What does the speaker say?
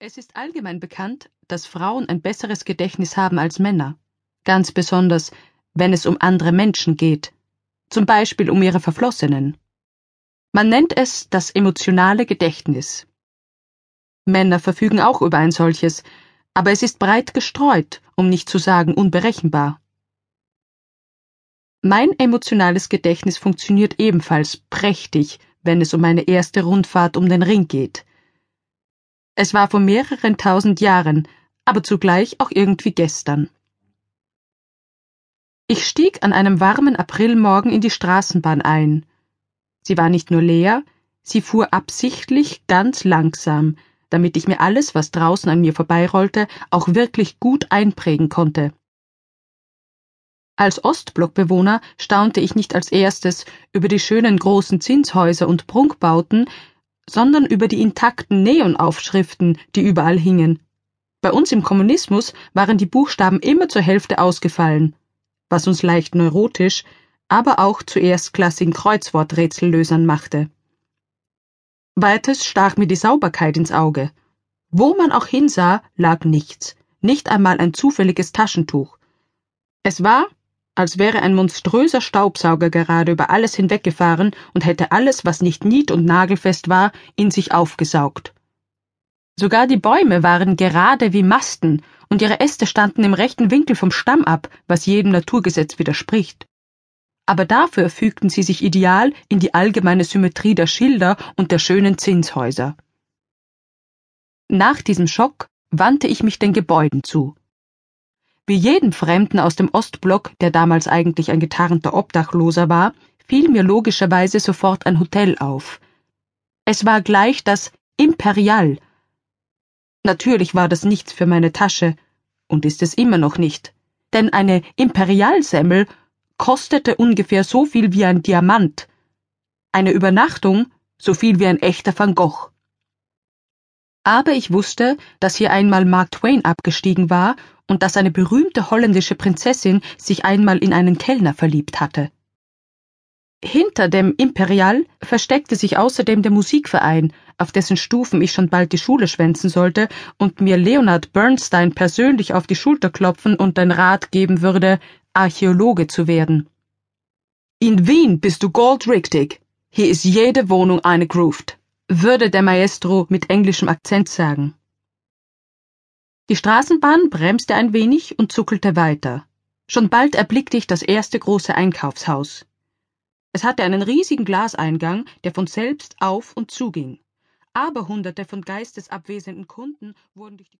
Es ist allgemein bekannt, dass Frauen ein besseres Gedächtnis haben als Männer, ganz besonders wenn es um andere Menschen geht, zum Beispiel um ihre Verflossenen. Man nennt es das emotionale Gedächtnis. Männer verfügen auch über ein solches, aber es ist breit gestreut, um nicht zu sagen unberechenbar. Mein emotionales Gedächtnis funktioniert ebenfalls prächtig, wenn es um meine erste Rundfahrt um den Ring geht. Es war vor mehreren tausend Jahren, aber zugleich auch irgendwie gestern. Ich stieg an einem warmen Aprilmorgen in die Straßenbahn ein. Sie war nicht nur leer, sie fuhr absichtlich ganz langsam, damit ich mir alles, was draußen an mir vorbeirollte, auch wirklich gut einprägen konnte. Als Ostblockbewohner staunte ich nicht als erstes über die schönen großen Zinshäuser und Prunkbauten, sondern über die intakten Neonaufschriften, die überall hingen. Bei uns im Kommunismus waren die Buchstaben immer zur Hälfte ausgefallen, was uns leicht neurotisch, aber auch zu erstklassigen Kreuzworträtsellösern machte. Weiters stach mir die Sauberkeit ins Auge. Wo man auch hinsah, lag nichts, nicht einmal ein zufälliges Taschentuch. Es war, als wäre ein monströser Staubsauger gerade über alles hinweggefahren und hätte alles, was nicht nied- und nagelfest war, in sich aufgesaugt. Sogar die Bäume waren gerade wie Masten, und ihre Äste standen im rechten Winkel vom Stamm ab, was jedem Naturgesetz widerspricht. Aber dafür fügten sie sich ideal in die allgemeine Symmetrie der Schilder und der schönen Zinshäuser. Nach diesem Schock wandte ich mich den Gebäuden zu. Wie jedem Fremden aus dem Ostblock, der damals eigentlich ein getarnter Obdachloser war, fiel mir logischerweise sofort ein Hotel auf. Es war gleich das Imperial. Natürlich war das nichts für meine Tasche, und ist es immer noch nicht, denn eine Imperialsemmel kostete ungefähr so viel wie ein Diamant, eine Übernachtung so viel wie ein echter Van Gogh. Aber ich wusste, dass hier einmal Mark Twain abgestiegen war und dass eine berühmte holländische Prinzessin sich einmal in einen Kellner verliebt hatte. Hinter dem Imperial versteckte sich außerdem der Musikverein, auf dessen Stufen ich schon bald die Schule schwänzen sollte und mir Leonard Bernstein persönlich auf die Schulter klopfen und den Rat geben würde, Archäologe zu werden. In Wien bist du goldrichtig. Hier ist jede Wohnung eine Grooved, würde der Maestro mit englischem Akzent sagen. Die Straßenbahn bremste ein wenig und zuckelte weiter. Schon bald erblickte ich das erste große Einkaufshaus. Es hatte einen riesigen Glaseingang, der von selbst auf und zuging. Aber hunderte von geistesabwesenden Kunden wurden durch die